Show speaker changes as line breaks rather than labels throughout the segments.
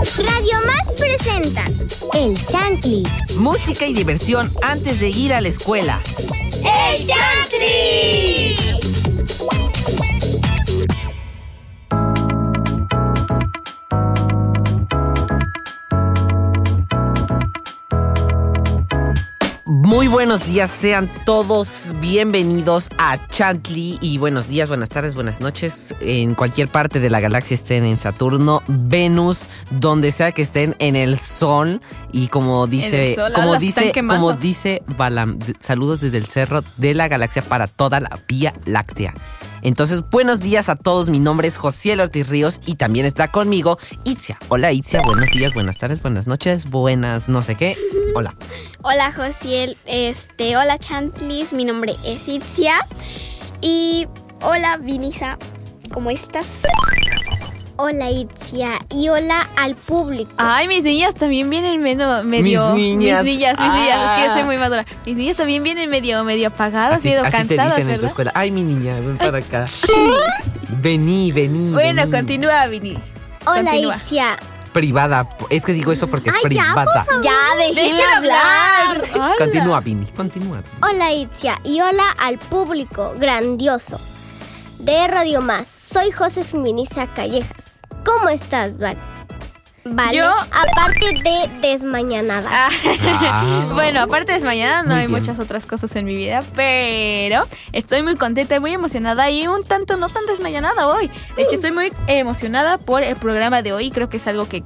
Radio Más presenta El Chantli.
Música y diversión antes de ir a la escuela.
¡El Chantli!
Muy buenos días, sean todos bienvenidos a Chantley y buenos días, buenas tardes, buenas noches en cualquier parte de la galaxia estén en Saturno, Venus, donde sea que estén en el Sol y como dice,
sol,
como
ah, las
dice, como dice Balam, saludos desde el cerro de la galaxia para toda la Vía Láctea. Entonces, buenos días a todos. Mi nombre es Josiel Ortiz Ríos y también está conmigo Itzia. Hola Itzia, buenos días, buenas tardes, buenas noches, buenas no sé qué. Hola.
Hola Josiel, este, hola Chantlis, mi nombre es Itzia y hola Vinisa, ¿cómo estás?
Hola Itzia y hola al público.
Ay, mis niñas también vienen medio... medio
Mis niñas.
Mis niñas, mis niñas, es que yo soy
Ah.
muy madura. Mis niñas también vienen medio, medio apagadas,
Así,
medio
así te dicen en tu escuela. Ay, mi niña, ven para acá. Vení, vení.
Bueno,
vení.
continúa, Vini.
Hola
Continúa.
Itzia.
Privada. Es que digo eso porque es
Ay, ya,
privada.
Ya, ¡Déjenme hablar.
hablar!
Continúa, Vini. Continúa. Vini.
Hola Itzia y hola al público grandioso de Radio Más. Soy Josefina Callejas. ¿Cómo estás, Val? Vale.
Yo-
Aparte de desmañanada.
Ah. Bueno, aparte de mañana, no
Muy
hay
bien.
muchas otras cosas en mi vida, pero estoy muy contenta y muy emocionada y un tanto no tan desmayanada hoy. De hecho, estoy muy emocionada por el programa de hoy, creo que es algo que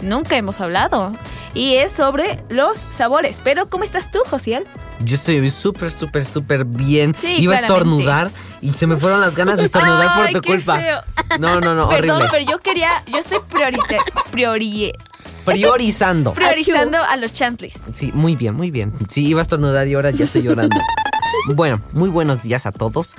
nunca hemos hablado y es sobre los sabores. Pero, ¿cómo estás tú, Josiel?
Yo estoy súper, súper, súper bien.
Sí,
Iba a estornudar y se me fueron las ganas de estornudar por tu culpa.
feo.
No, no, no,
Perdón,
horrible.
pero yo quería, yo estoy priorite, priori-
Priorizando.
priorizando a los chantlis.
Sí, muy bien, muy bien. Sí, iba a estornudar y ahora ya estoy llorando. Bueno, muy buenos días a todos.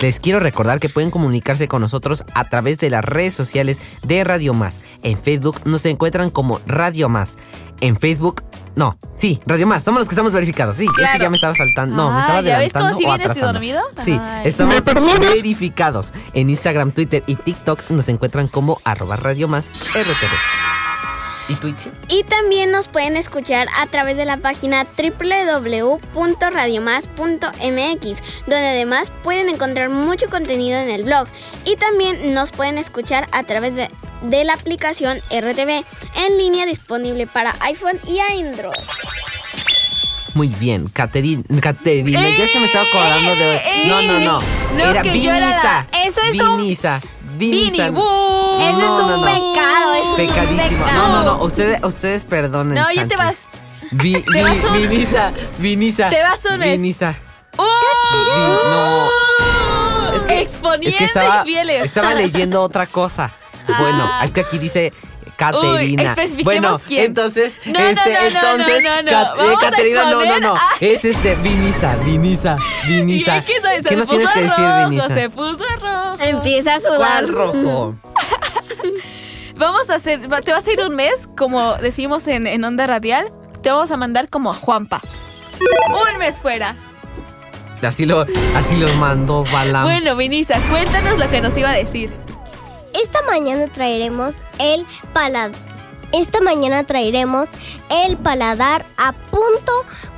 Les quiero recordar que pueden comunicarse con nosotros a través de las redes sociales de Radio Más. En Facebook nos encuentran como Radio Más. En Facebook, no, sí, Radio Más, somos los que estamos verificados. Sí,
Claro.
ya me estaba saltando. No, me estaba
¿ya ves
adelantando
cómo si
o atrasando.
dormido?
Sí,
Ay.
estamos verificados. En Instagram, Twitter y TikTok nos encuentran como arroba Radio Más RTV. ¿Y Twitch?
Y también nos pueden escuchar a través de la página www.radiomás.mx, donde además pueden encontrar mucho contenido en el blog. Y también nos pueden escuchar a través de, de la aplicación RTV en línea disponible para iPhone y Android.
Muy bien, Caterina, Caterina, ya se me estaba acordando de...
¡Eh!
No, no, no,
No,
era Vinisa.
Eso es un-
Vinisa, Vinisa.
Vini, ¡bu!
Ese
No,
es un
no, no.
pecado, eso es un
Pecadísimo.
pecado.
No, no, no, ustedes, ustedes perdonen.
No, ya te vas.
Vi,
Te
vi-
vas un-
Vinisa, Vinisa.
Te vas un mes.
Vinisa. Vi- no. Es que, es que estaba, estaba leyendo otra cosa. Bueno,
Ah.
es que aquí dice Caterina. Bueno,
quién.
entonces,
No, no,
este,
no, no,
entonces,
no, no, no.
Cat- eh, Caterina, no, no, no.
a-
Es este, Vinisa, Vinisa, Vinisa.
¿Y qué sabes?
¿Qué nos tienes que decir, Vinisa?
Se puso rojo.
Empieza a sudar.
¿Cuál rojo?
Vamos a hacer, te vas a ir un mes, como decimos en, en Onda Radial, te vamos a mandar como a Juanpa. Un mes fuera.
Así lo, así lo mandó Balam.
Bueno, Vinisa, cuéntanos lo que nos iba a decir.
Esta mañana traeremos el paladar. Esta mañana traeremos el paladar a punto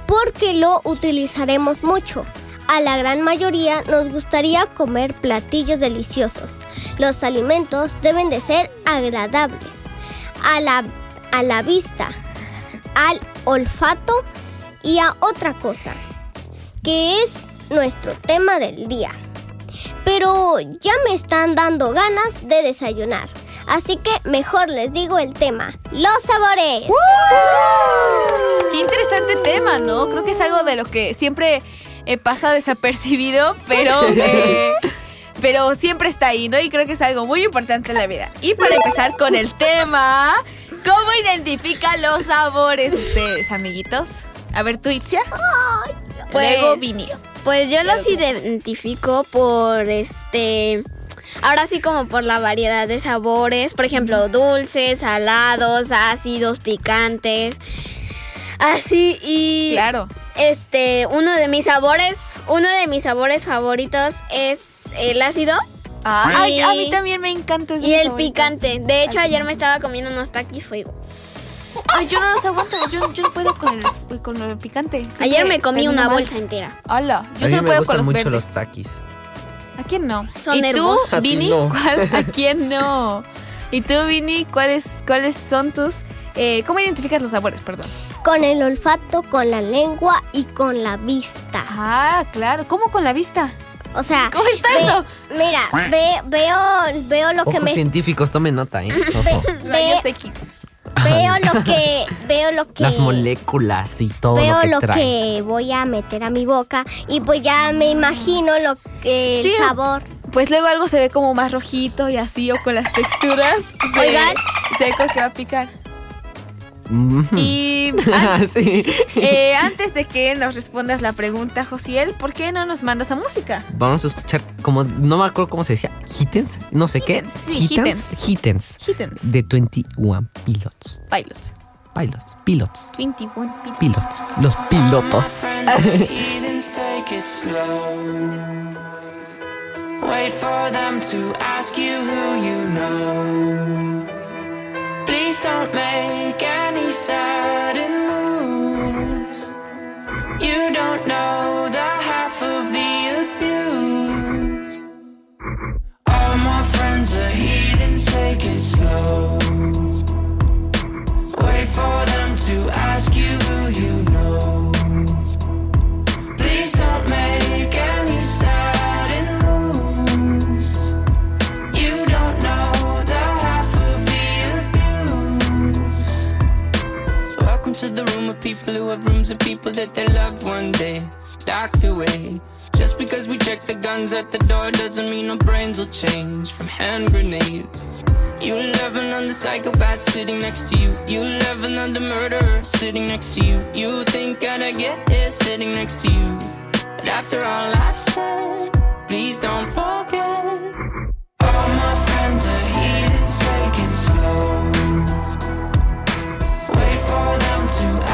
porque lo utilizaremos mucho. A la gran mayoría nos gustaría comer platillos deliciosos. Los alimentos deben de ser agradables a la, a la vista, al olfato y a otra cosa, que es nuestro tema del día pero ya me están dando ganas de desayunar. Así que mejor les digo el tema, los sabores.
Qué interesante tema, ¿no? Creo que es algo de lo que siempre eh, pasa desapercibido, pero, eh, pero siempre está ahí, ¿no? Y creo que es algo muy importante en la vida. Y para empezar con el tema, ¿cómo identifican los sabores ustedes, amiguitos? A ver, tú, Itzia.
Pues-
Luego, Vini.
Pues yo los identifico por este. Ahora sí, como por la variedad de sabores. Por ejemplo, dulces, salados, ácidos, picantes. Así y.
Claro.
Este, uno de mis sabores. Uno de mis sabores favoritos es el ácido.
Ah, ay,
Y-
a mí también me encanta. es de
Y el picante. De hecho, ayer me estaba comiendo unos taquis fuego.
Ay, yo no los aguanto. Yo, yo no puedo con el, con el picante. Siempre
Ayer me comí una
mal.
bolsa entera.
Hola, yo
a mí
solo
me
puedo con
gustan
los
mucho
verdes.
los taquis.
¿A quién no?
Son
¿Y tú,
hermosos.
A ti
Vini?
no.
¿Cuál- ¿A quién no? ¿Y tú, Vini? ¿Cuáles, cuáles son tus... eh, ¿Cómo identificas los sabores? Perdón.
Con el olfato, con la lengua y con la vista.
Ah, claro. ¿Cómo con la vista?
O sea,
¿Cómo está
ve-
eso?
mira, ve- veo, veo lo que
Ojos
me
científicos, tomen nota, ¿eh? Ojo.
ve-
Rayos X.
veo lo que veo lo que
Las moléculas y todo
veo
lo que
lo
trae.
que voy a meter a mi boca y pues ya me imagino lo que el sabor.
Pues luego algo se ve como más rojito y así, o con las texturas. se-
Oigan.
Se ve como que va a picar. Y an-
sí.
eh, antes de que nos respondas la pregunta, Josiel, ¿por qué no nos mandas a música?
Vamos a escuchar, como no me acuerdo cómo se decía, Hittens, no sé qué.
Hittens, sí,
Hittens. Hittens.
Hittens.
De 21 Pilots.
Pilots.
Pilots. Pilots.
21 pilots.
Pilots. Los pilotos.
Heathens take it slow. Wait for them to ask you who you know. Please don't make friends are heathens, take at the door doesn't mean our brains will change from hand grenades. You love another psychopath sitting next to you. You love another murderer sitting next to you. You think I'd get here sitting next to you. But after all I've said, please don't forget. All my friends are heathens, take it slow. Wait for them to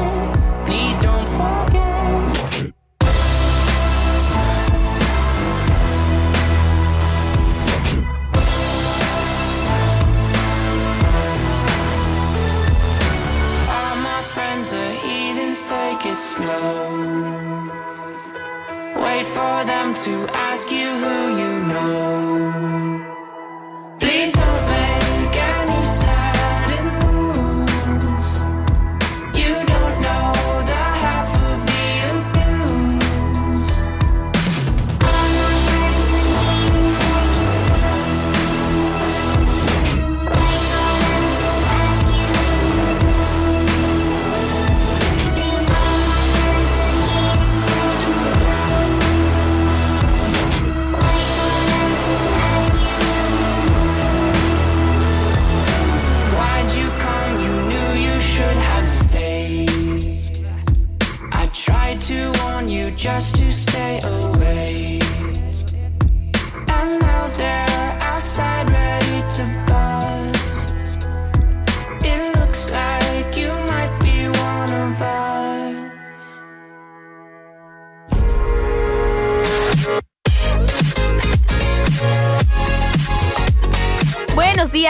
to ask you who you know.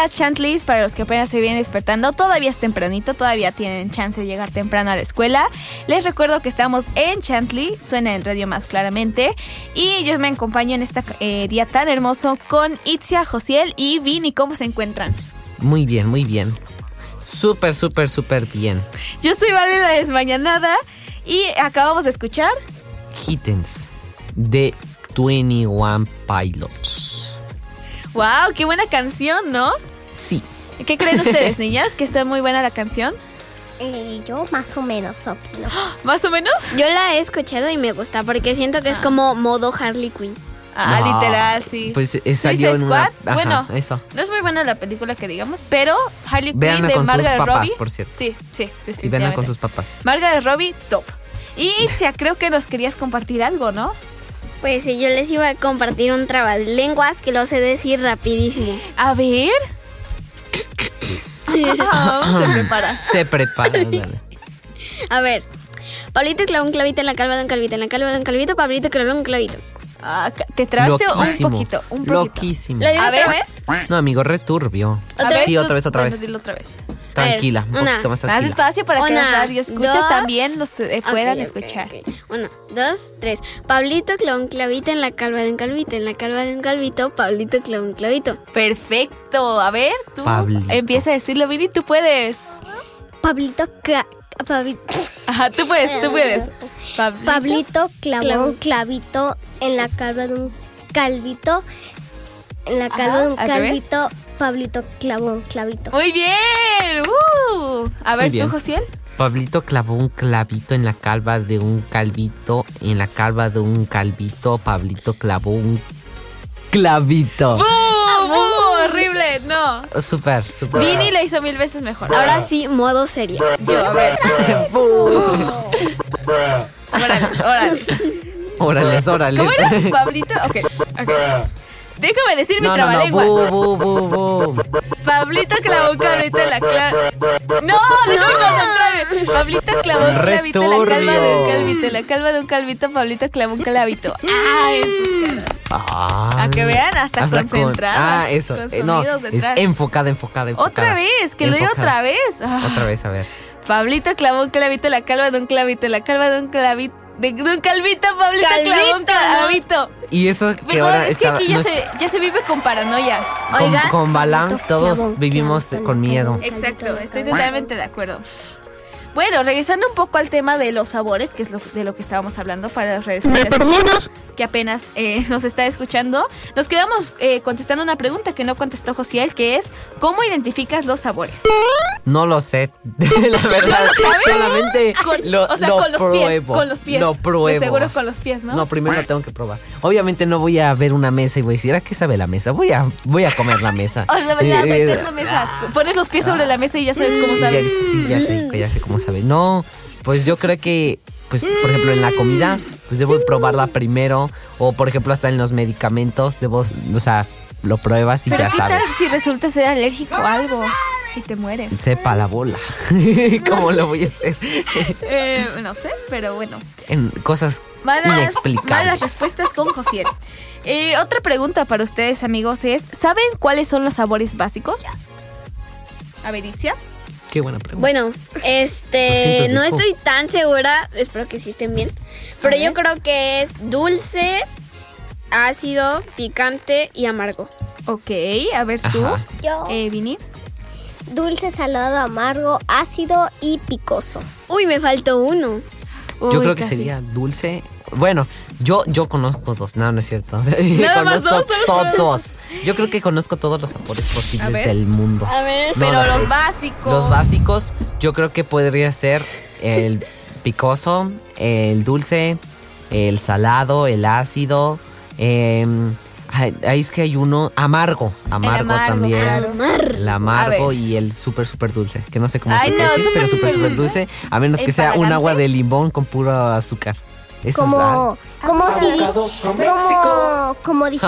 Días, Chantlis, para los que apenas se vienen despertando. Todavía es tempranito, todavía tienen chance de llegar temprano a la escuela. Les recuerdo que estamos en Chantley, suena en radio más claramente. Y yo me acompaño en este eh, día tan hermoso con Itzia, Josiel y Vini. ¿Cómo se encuentran?
Muy bien, muy bien. Súper, súper, súper bien.
Yo soy Vale la Desmañanada y acabamos de escuchar.
Hittens. De 21 Pilots.
¡Wow! ¡Qué buena canción, ¿no?
Sí.
¿Qué creen ustedes, niñas? ¿Que está muy buena la canción?
Y yo más o menos opino.
¿Más o menos?
Yo la he escuchado y me gusta porque siento que es como modo Harley Quinn.
Ah,
No,
literal, sí.
pues, eh, salió en una-
Squad,
ajá,
bueno,
eso.
no es muy buena la película que digamos, pero Harley Quinn
Véanla
de Margaret
papás,
Robbie.
por cierto.
Sí, sí,
Y vengan
definitivamente.
con sus papás.
Margaret Robbie, top. Y Cia, creo que nos querías compartir algo, ¿no?
Pues sí, yo les iba a compartir un trabalenguas que lo sé decir rapidísimo.
A ver. Se prepara.
Se prepara. dale.
A ver. Pablito clavó un clavito en la calva de un calvito, en la calva de un calvito, Pablito clavó un clavito.
Ah, te trabaste
Loquísimo.
un poquito, un poquito.
Loquísimo.
¿Lo digo
A
otra
ver.
vez?
No, amigo, returbio. Sí, otra vez, otra
bueno,
vez.
dilo otra vez.
Tranquila, un
una.
poquito más
Más
tranquila.
despacio para que los
Una,
radio escuchas
dos.
también nos eh, puedan escuchar.
ok. Uno, dos, tres. Pablito clavó un clavito en la calva de un calvito, en la calva de un calvito, Pablito clavó un clavito.
Perfecto. A ver, tú
Pablito.
empieza a decirlo, Vini, tú puedes.
Pablito, cla- Pabi-
Ajá, tú puedes, tú puedes. Pablito.
Pablito clavó
Clavó.
un clavito en la calva de un calvito. En la calva
Ajá,
de un calvito, Pablito clavó un clavito.
Muy bien. Uh. A ver,
bien.
tú, Josiel.
Pablito clavó un clavito en la calva de un calvito. En la calva de un calvito, Pablito clavó un clavito.
¡Bú! ¡Bú! Horrible, no.
Súper, súper.
Vini le hizo mil veces mejor.
Ahora sí, modo serio.
yo, a ver. Órale, órale.
Órales, órales.
¿Cómo era? Pablito. Ok, ok. Déjame decir mi
No, no. Bu, bu.
Pablito clavó un clavito en la calva. ¡No! ¡Déjame concentrarme! Pablito clavó un clavito en la calva de un calvito. En la calva de un calvito, Pablito clavó un clavito. En sus caras.
Ah,
A que vean, hasta
con-
concentrada,
Ah, eso.
con
eh, no, es enfocada, enfocada, enfocada.
Otra vez, que lo diga
Enfocada.
otra vez. Ah.
Otra vez, a ver.
Pablito clavó un clavito en la calva de un clavito. En la calva de un clavito. De, un calvito, Pablito clavó un
Calvito, ¿no?
clavito.
Y eso que
Perdón,
ahora
es que aquí ya,
no es-
se, ya se vive con paranoia.
con,
Oiga.
con Balam todos vivimos con miedo.
Exacto, estoy totalmente de acuerdo. Bueno, regresando un poco al tema de los sabores, que es lo, de lo que estábamos hablando para los radioescuchas que apenas eh, nos está escuchando, nos quedamos eh, contestando una pregunta que no contestó Josiel, que es ¿cómo identificas los sabores?
No lo sé, la verdad. Solamente
Con-
lo,
o sea,
lo
con los
pruebo.
pies, con los pies.
Lo
De
pruebo.
seguro con los pies, ¿no?
No, primero lo tengo que probar. Obviamente no voy a ver una mesa y voy a decir, ¿a qué sabe la mesa? Voy a, voy a comer la mesa.
O sea, ya
Y- y-
metes la mesa, pones los pies sobre la mesa y ya sabes cómo
ya-
sabe.
sí, ya sé, ya sé cómo sabe. No, pues yo creo que, pues, por ejemplo, en la comida, pues debo probarla primero. O, por ejemplo, hasta en los medicamentos, debo, o sea, lo pruebas y
Pero
ya
¿qué
sabes.
tal si resulta ser alérgico a algo y te mueres?
Sepa la bola. ¿Cómo lo voy a hacer?
Eh, no sé, pero bueno.
en cosas
Malas, malas
inexplicables.
respuestas con Josiel. Eh, otra pregunta para ustedes, amigos, es: ¿saben cuáles son los sabores básicos? A ver, Itzia.
Qué buena pregunta.
Bueno, este,
200
no estoy tan segura, espero que sí estén bien, pero yo creo que es dulce, ácido, picante y amargo.
Ok, a ver tú,
Ajá.
Yo,
eh, Vini.
dulce, salado, amargo, ácido y picoso.
Uy, me faltó uno.
Uy,
Yo creo que
casi.
sería dulce. Bueno, yo, yo conozco dos. No, no es cierto. Conozco todos. Yo creo que conozco todos los sabores posibles del mundo.
A ver.
No
Pero
lo
los
sé.
básicos.
Los básicos, yo creo que podría ser el picoso, el dulce, el salado, el ácido. em, ay, ahí es que hay uno amargo, amargo,
amargo,
también.
claro.
El amargo y el súper, súper dulce. Que no sé cómo
Ay,
se
no,
puede decir,
súper,
pero súper,
súper
dulce. A menos que sea un agua de limón con puro azúcar. Eso
Como, como si, como, como, di-
es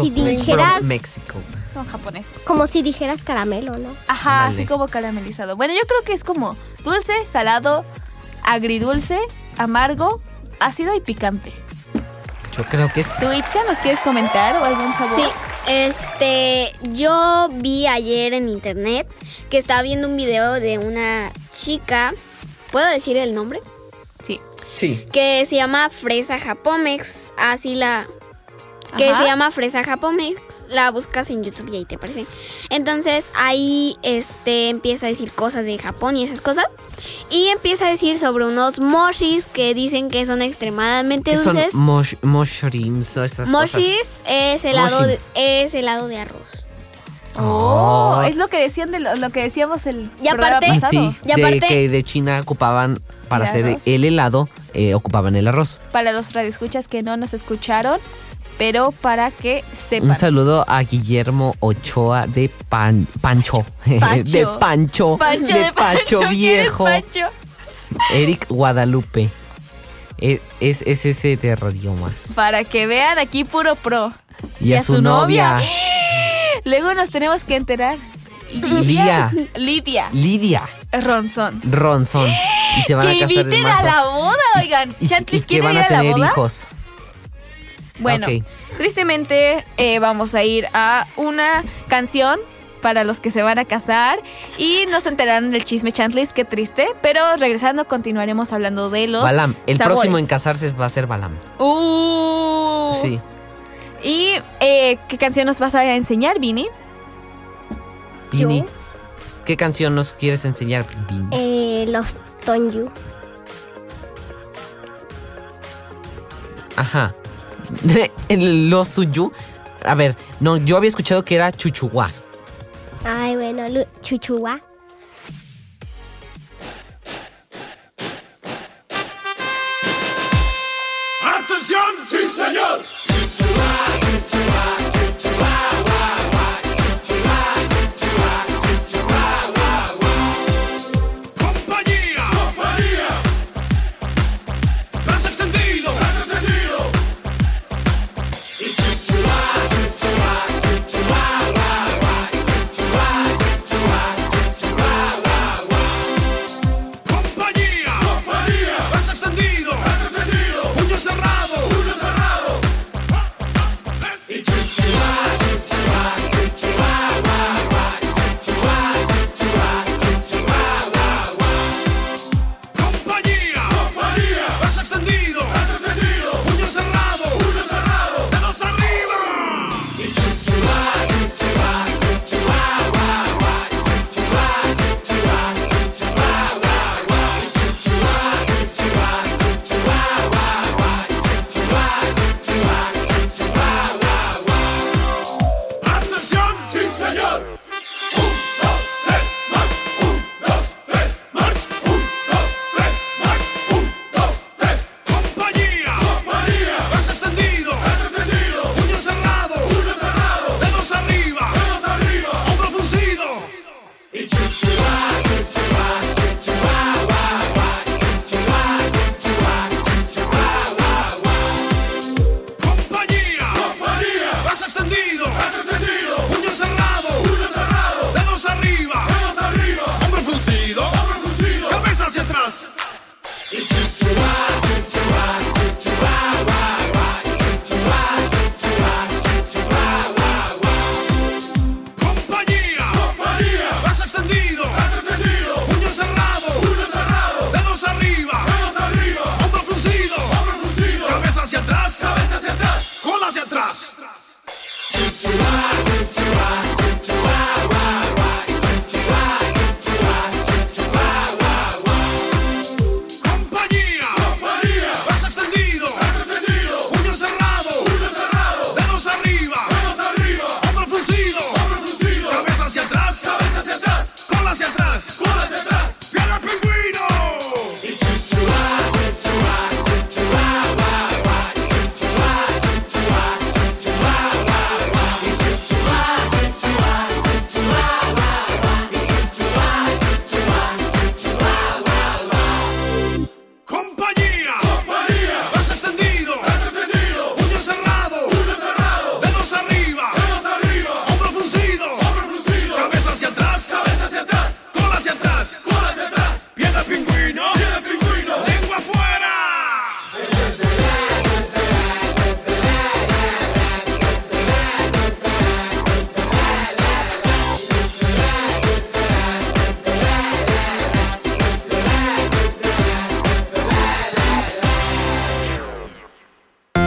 si
from
dijeras,
México.
Son japoneses.
como si dijeras caramelo, ¿no?
Ajá, así como caramelizado. Bueno, yo creo que es como dulce, salado, agridulce, amargo, ácido y picante.
Yo creo que sí.
¿Tú, Itzia, nos quieres comentar o algún sabor?
Sí, este, yo vi ayer en internet que estaba viendo un video de una chica, ¿puedo decir el nombre?
Sí.
Que se llama Fresa Japomex, así la... Que
Ajá.
se llama Fresa Japomex, la buscas en YouTube y ahí te aparece. Entonces ahí este empieza a decir cosas de Japón y esas cosas. Y empieza a decir sobre unos moshis que dicen que son extremadamente
¿Qué son
dulces.
mosh, esas cosas?
Moshis es helado de, es helado de arroz.
Oh,
Oh.
es lo que decían de lo, lo que decíamos el
Y
programa
aparte-
pasado.
Sí,
Y
de
aparte-
que de China ocupaban para
El
hacer
arroz.
el helado, eh, ocupaban el arroz.
Para los radioescuchas que no nos escucharon, pero para que sepan.
Un saludo a Guillermo Ochoa de Pan- Pancho.
Pancho.
de Pancho.
Pancho
de Pancho
¿quién es
viejo.
Pancho?
Eric Guadalupe. Es, es, es ese de Radio Más.
Para que vean aquí puro pro.
Y, a, su, novia,
Luego nos tenemos que enterar. Lidia
Lidia
Ronson.
Ronson. Y se van
Que
a casar en
inviten a la boda, oigan.
Y,
Chantlis quiere
van
ir
a
a la
tener
boda.
hijos.
Bueno, tristemente eh, vamos a ir a una canción para los que se van a casar y nos enterarán del chisme Chantlis, qué triste, pero regresando continuaremos hablando de los
Balam. El
sabores.
próximo en casarse va a ser Balam.
Uh.
Sí.
¿Y eh, qué canción nos vas a enseñar, Vini?
Vini. ¿Qué canción nos quieres enseñar, Vini?
Eh, los Tonyu.
Ajá. Los Suyu. A ver, no, yo había escuchado que era Chuchuá.
Ay, bueno, lu-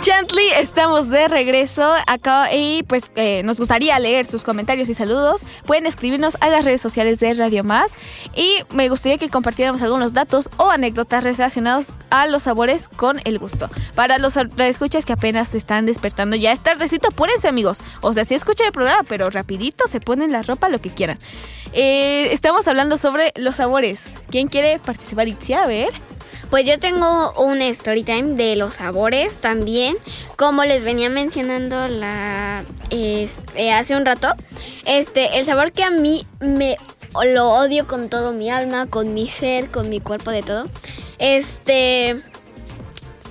Chantley, estamos de regreso acá y pues eh, nos gustaría leer sus comentarios y saludos. Pueden escribirnos a las redes sociales de Radio Más y me gustaría que compartiéramos algunos datos o anécdotas relacionados a los sabores con el gusto. Para los escuchas que apenas se están despertando, ya es tardecito, apúrense amigos. O sea, sí escuchan el programa, pero rapidito se ponen la ropa, lo que quieran. Eh, estamos hablando sobre los sabores. ¿Quién quiere participar? Itzia, a ver.
Pues yo tengo un story time de los sabores también. Como les venía mencionando la es- eh, hace un rato. Este, el sabor que a mí me lo odio con todo mi alma, con mi ser, con mi cuerpo, de todo. Este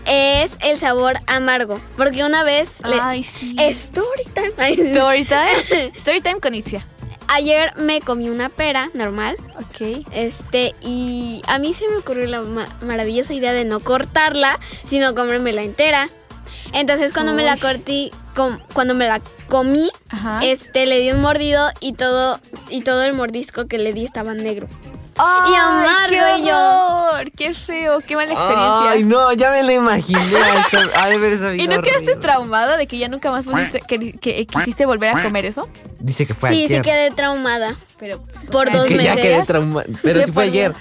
es el sabor amargo. Porque una vez le-
Ay, sí.
Story time.
Story time. Story time con Itzia.
Ayer me comí una pera normal.
Ok.
Este, y a mí se me ocurrió la ma- maravillosa idea de no cortarla, sino comérmela entera. Entonces cuando me la corté, cuando me la comí,
Ajá.
este, le di un mordido y todo, y todo el mordisco que le di estaba negro.
Ay,
amargo,
qué
y yo.
horror, Qué feo, qué mala experiencia.
Ay, no, ya me lo imaginé. Ha de haber sabido
¿Y no quedaste traumada de que ya nunca más volviste, que, que quisiste volver a comer eso?
Dice que fue
sí, sí
ayer.
quedé traumada.
Pero pues, o
Por
sea,
dos
que ya
meses.
quedé traumada. Pero sí fue ayer.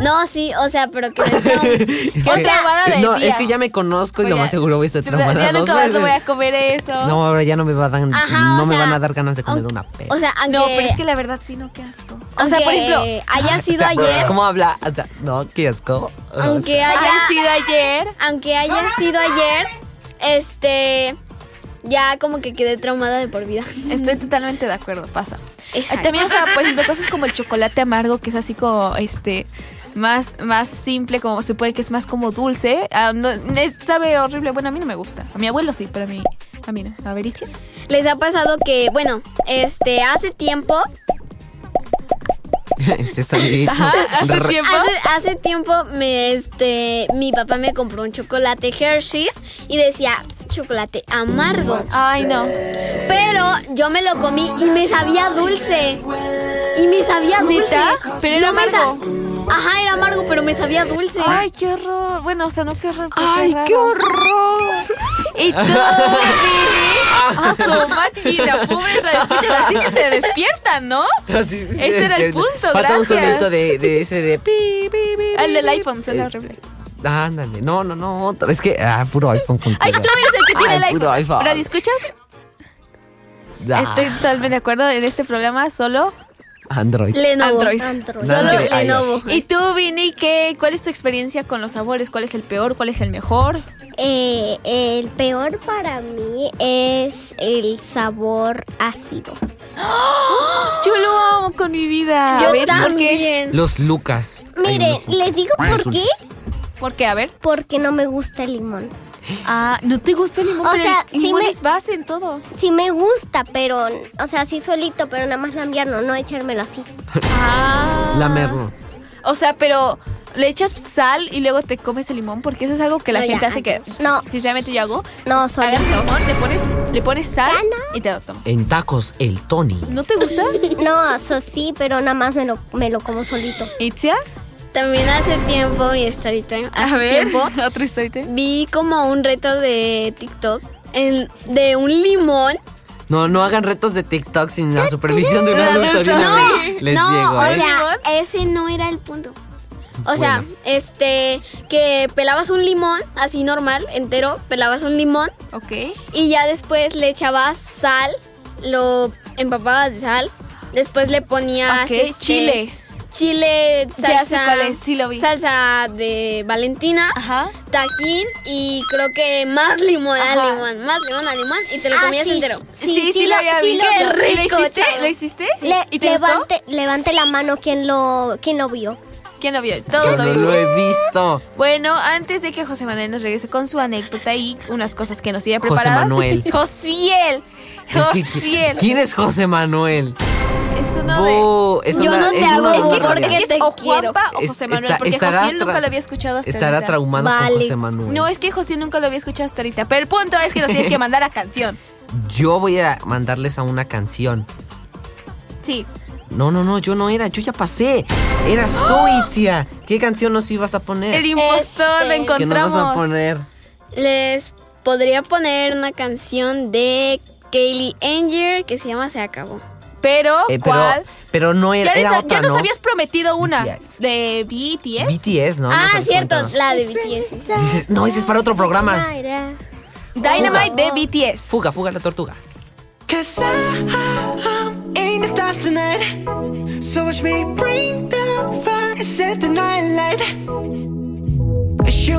No, sí, o sea, pero.
Es
O
que-
sea, traumada de
no, es que ya me conozco y
Oye,
lo más seguro voy a estar traumada
Ya nunca más
veces.
voy a comer eso.
No, ahora ya no me va a dar,
Ajá,
no me
sea,
van a dar ganas de comer
aunque-
una pera.
O sea, aunque,
No, pero es que la verdad sí, no, qué asco. O sea, por ejemplo,
haya sido
O sea,
ayer,
¿Cómo habla? O sea, no, qué asco. O
aunque
sea,
haya
ha sido ayer.
aunque haya sido ayer, este, ya como que quedé traumada de por vida.
Estoy totalmente de acuerdo, pasa.
Exacto.
También, o sea, por ejemplo, cosas como el chocolate amargo, que es así como, este, más, más simple, como se puede que es más como dulce. Ah, no, sabe horrible. Bueno, a mí no me gusta. A mi abuelo sí, pero a mí, a mí no. A ver, Itzia.
Les ha pasado que, bueno, este, hace tiempo,
Ese sonidito.
Ajá, hace tiempo.
hace, hace tiempo, me, este, mi papá me compró un chocolate Hershey's y decía chocolate amargo.
Ay, no.
Pero yo me lo comí y me sabía dulce. Y me sabía dulce.
¿Neta? Pero era
No me sa-
amargo.
Ajá, era amargo, pero me sabía dulce.
Ay, qué horror. Bueno, o sea, no qué horror.
¡Ay, qué
raro.
horror!
Y Billy, a su máquina, pobre la escuchas así que se despiertan, ¿no?
Así se
Ese era el
despierta.
punto,
Falta un
gracias.
sonidito de, de ese de pi, pi, pi,
El del iPhone suena
Eh,
horrible.
Ándale, no, no, no, otro. Es que, ah, puro iPhone contigo.
Ay, tú eres el que tiene
Ay,
el iPhone.
iPhone.
¿Radio escuchas?
Ah,
Estoy totalmente de acuerdo. En este programa solo
Android.
Lenovo.
Android.
Android.
Solo
Android,
Lenovo.
¿Y tú, Vini, qué, cuál es tu experiencia con los sabores? ¿Cuál es el peor? ¿Cuál es el mejor?
Eh, el peor para mí es el sabor ácido.
Yo lo amo con mi vida.
Yo
a ver, ¿por qué?
también.
Los Lucas.
Mire,
Lucas
les digo por qué.
¿Por qué? A ver.
Porque no me gusta el limón.
Ah, ¿no te gusta el limón?
O
Pero
sea,
el
sí
limón
me-
es base en todo.
Sí me gusta, pero, o sea, sí solito, pero nada más cambiarlo, no echármelo así.
Ah.
Lamerlo.
O sea, pero le echas sal y luego te comes el limón porque eso es algo que la
No,
gente
ya,
hace que
No.
sinceramente yo hago.
No,
Agarras
solito.
limón, le pones le pones sal
Ya
y te lo tomas.
En tacos, el Tony.
¿No te gusta?
No, eso sí, pero nada más me lo, me lo como solito.
Itzia?
También hace tiempo, mi story time, hace
A ver,
tiempo,
otra historia.
vi como un reto de TikTok en- de un limón.
No, no hagan retos de TikTok sin la supervisión de un adulto. de una vez. Les
no,
llego,
o
¿eh?
sea, ese no era el punto. O sea,
Bueno.
este, que pelabas un limón, así normal, entero, pelabas un limón
Ok.
y ya después le echabas sal, lo empapabas de sal, después le ponías
Ok,
este,
chile.
Chile,
Ya sé
salsa,
cuál es, sí lo vi.
salsa de Valentina,
Ajá.
tajín y creo que más limón
Ajá.
a limón, más limón a limón y te lo
Ah,
comías
sí,
entero.
Sí, sí, lo había
sí
visto.
Qué
¿Y lo hiciste?
chavo.
¿Lo hiciste?
Le-
¿Y te gustó?
levante, levante la mano quien lo, quien lo vio.
¿Quién lo vio? Todos
Yo
lo
no
vimos.
lo he visto.
Bueno, antes de que José Manuel nos regrese con su anécdota y unas cosas que nos tiene
José
preparadas.
Manuel.
Josiel. Josiel.
¿Quién es José Manuel?
Es uno de.
Bo, es
Yo
una-
no te
es
hago
una
Es que,
bo,
historia.
porque
es que
te
es o
quiero.
Juanpa o
Es-
José Manuel,
está-
porque
estará
Josiel nunca
tra-
lo había escuchado hasta
Estará
ahorita.
traumado
Vale.
con José Manuel.
No, es que José nunca lo había escuchado hasta ahorita. Pero el punto es que nos tienes que mandar a canción.
Yo voy a mandarles a una canción.
Sí.
No, no, no, yo no era, yo ya pasé. Eras tú, Itzia. ¿Qué canción nos ibas a poner?
El impostor lo
Este,
¿Qué nos vas a
encontramos.
poner?
Les podría poner una canción de Kaylee Anger que se llama Se acabó.
Pero,
Eh, pero,
¿cuál?
pero no era,
Ya, les-
era
ya
otra,
nos
¿no?
habías prometido una
BTS.
de BTS.
BTS, ¿no?
Ah, cierto,
comentado.
la de BTS.
Dices, no, ese es para otro programa.
Dynamite de BTS.
Fuga, fuga la tortuga.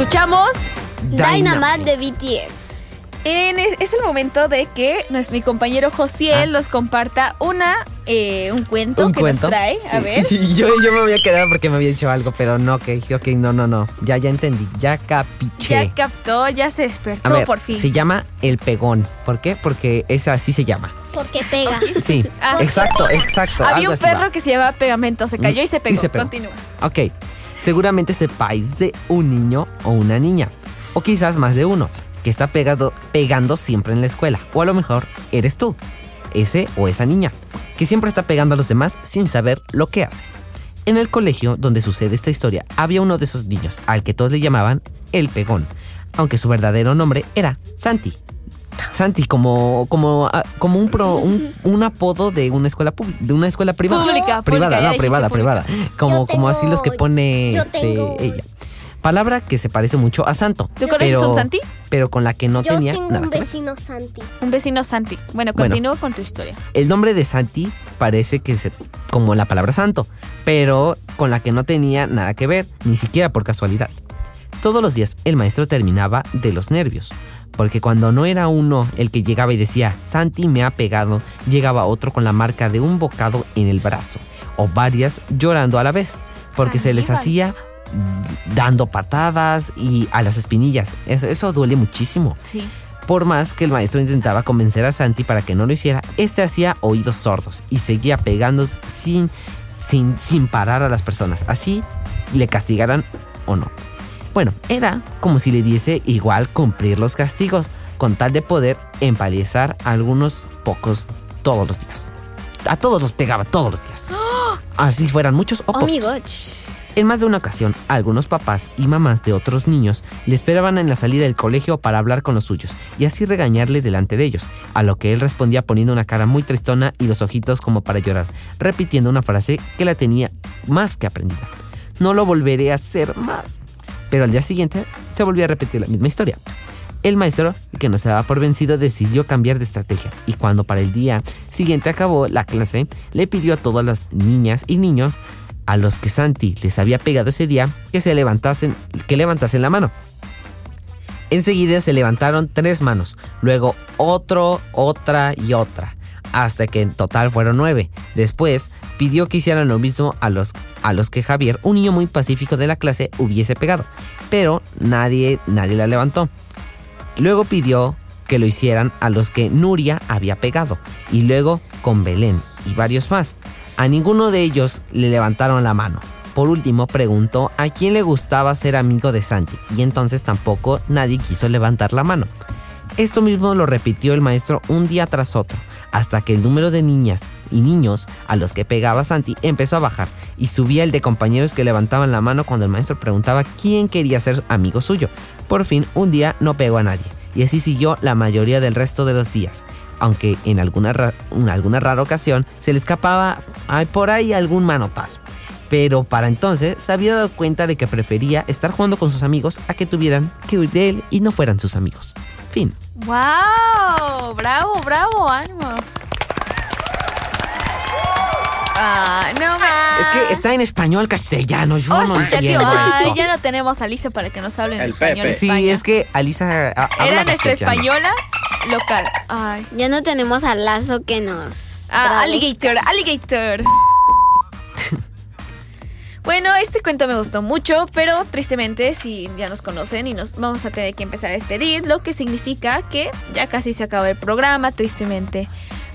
Escuchamos.
Dynamite de BTS.
En es, es el momento de que nos, mi compañero Josiel
Ah.
nos comparta una eh, un cuento
¿Un
que
cuento?
nos trae. A
Sí.
ver.
Yo, yo me había quedado porque me había dicho algo, pero no, ok, ok, no, no, no. Ya, ya entendí, ya capiché.
Ya captó, ya se despertó
A ver,
por fin.
se llama El Pegón. ¿Por qué? Porque es así se llama.
Porque pega.
Sí,
Ah.
exacto, exacto.
Había un
va.
perro que se llamaba Pegamento, se cayó y se pegó.
Y se pegó.
Continúa.
Ok, seguramente sepáis de un niño o una niña, o quizás más de uno, que está pegado, pegando siempre en la escuela, o a lo mejor eres tú, ese o esa niña, que siempre está pegando a los demás sin saber lo que hace. En el colegio donde sucede esta historia, había uno de esos niños al que todos le llamaban el pegón, aunque su verdadero nombre era Santi. Santi como como ah, como un pro un, un apodo de una escuela de una escuela privada
Pública, pública,
privada
ya
no privada
pública.
privada como como así los que pone este,
tengo-
ella palabra que se parece mucho a santo
¿Tú conoces
pero,
un Santi?
pero con la que no
Yo
tenía
tengo
nada
un
que ver.
vecino Santi.
Un vecino Santi. Bueno,
Bueno.
continúo con tu historia.
el nombre de Santi parece que es como la palabra santo, pero con la que no tenía nada que ver, ni siquiera por casualidad. Todos los días el maestro terminaba de los nervios, porque cuando no era uno el que llegaba y decía, Santi me ha pegado, llegaba otro con la marca de un bocado en el brazo, o varias llorando a la vez, porque se les hacía dando patadas y a las espinillas. Eso, eso duele muchísimo.
Sí.
Por más que el maestro intentaba convencer a Santi para que no lo hiciera, este hacía oídos sordos y seguía pegando sin, sin, sin parar a las personas. Así le castigaran o no. Bueno, era como si le diese igual cumplir los castigos, con tal de poder empalizar a algunos pocos todos los días. A todos los pegaba todos los días. Así fueran muchos o
Oh
pocos. En más de una ocasión, algunos papás y mamás de otros niños le esperaban en la salida del colegio para hablar con los suyos y así regañarle delante de ellos, a lo que él respondía poniendo una cara muy tristona y los ojitos como para llorar, repitiendo una frase que la tenía más que aprendida. No lo volveré a hacer más. Pero al día siguiente se volvió a repetir la misma historia. El maestro, que no se daba por vencido, decidió cambiar de estrategia y cuando para el día siguiente acabó la clase, le pidió a todas las niñas y niños a los que Santi les había pegado ese día que se levantasen, que levantasen la mano. Enseguida se levantaron tres manos, luego otro, otra y otra, hasta que en total fueron nueve. Después pidió que hicieran lo mismo a los, a los que Javier, un niño muy pacífico de la clase, hubiese pegado, pero nadie, nadie la levantó. Luego pidió que lo hicieran a los que Nuria había pegado y luego con Belén y varios más. A ninguno de ellos le levantaron la mano. Por último preguntó a quién le gustaba ser amigo de Santi y entonces tampoco nadie quiso levantar la mano. Esto mismo lo repitió el maestro un día tras otro, hasta que el número de niñas y niños a los que pegaba Santi empezó a bajar y subía el de compañeros que levantaban la mano cuando el maestro preguntaba quién quería ser amigo suyo. Por fin, un día no pegó a nadie, y así siguió la mayoría del resto de los días, aunque en alguna, en alguna rara ocasión se le escapaba por ahí algún manotazo. Pero para entonces se había dado cuenta de que prefería estar jugando con sus amigos a que tuvieran que huir de él y no fueran sus amigos. Fin.
¡Wow! ¡Bravo, bravo! ¡Ánimos! Ah, no me...
Es que está en español castellano, yo no
tío,
entiendo
ay,
esto.
ya no tenemos a Lisa para que nos hable en
El
español.
Pepe.
Sí, es que Alisa ah, habla
Era nuestra española local. Ay.
Ya no tenemos al lazo que nos.
Ah, alligator, alligator. Bueno, este cuento me gustó mucho, pero tristemente, si ya nos conocen y nos vamos a tener que empezar a despedir, lo que significa que ya casi se acaba el programa, tristemente.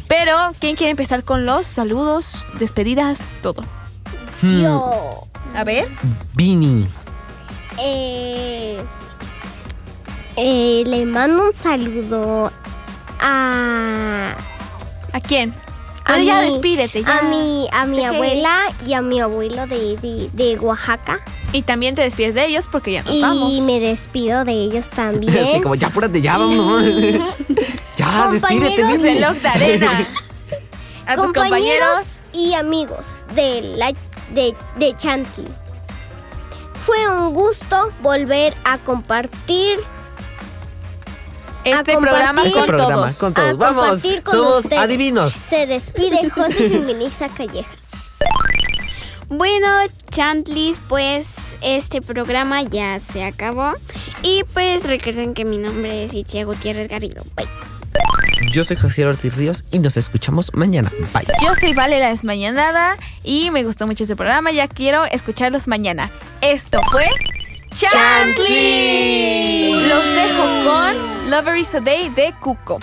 Pero, ¿quién quiere empezar con los saludos, despedidas, todo?
Hmm,
Yo.
A ver.
Vini.
Eh, eh, le mando un saludo a.
¿A quién?
A
Pero ya
mi-
despídete, ya.
A mi, a mi abuela y a mi abuelo de, de, de Oaxaca.
Y también te despides de ellos porque ya nos
y
vamos.
me despido de ellos
Así
también.
como, ya apúrate, ya vámonos. ya, despídete.
Reloj de arena. A tus compañeros.
y amigos de, la, de, de Chanti. Fue un gusto volver a compartir
Este
a
programa con
Este programa,
todos.
con todos.
a
Vamos,
con
somos
ustedes.
adivinos.
Se despide José Feminista Callejas.
Bueno, Chantlis, pues este programa ya se acabó. Y pues recuerden que mi nombre es Itzia Gutiérrez Garrido. Bye.
Yo soy José Ortiz Ríos y nos escuchamos mañana. Bye.
Yo soy Vale la Desmañanada y me gustó mucho este programa. Ya quiero escucharlos mañana. Esto fue Chantli. Los dejo con Lover is a Day de Cuco.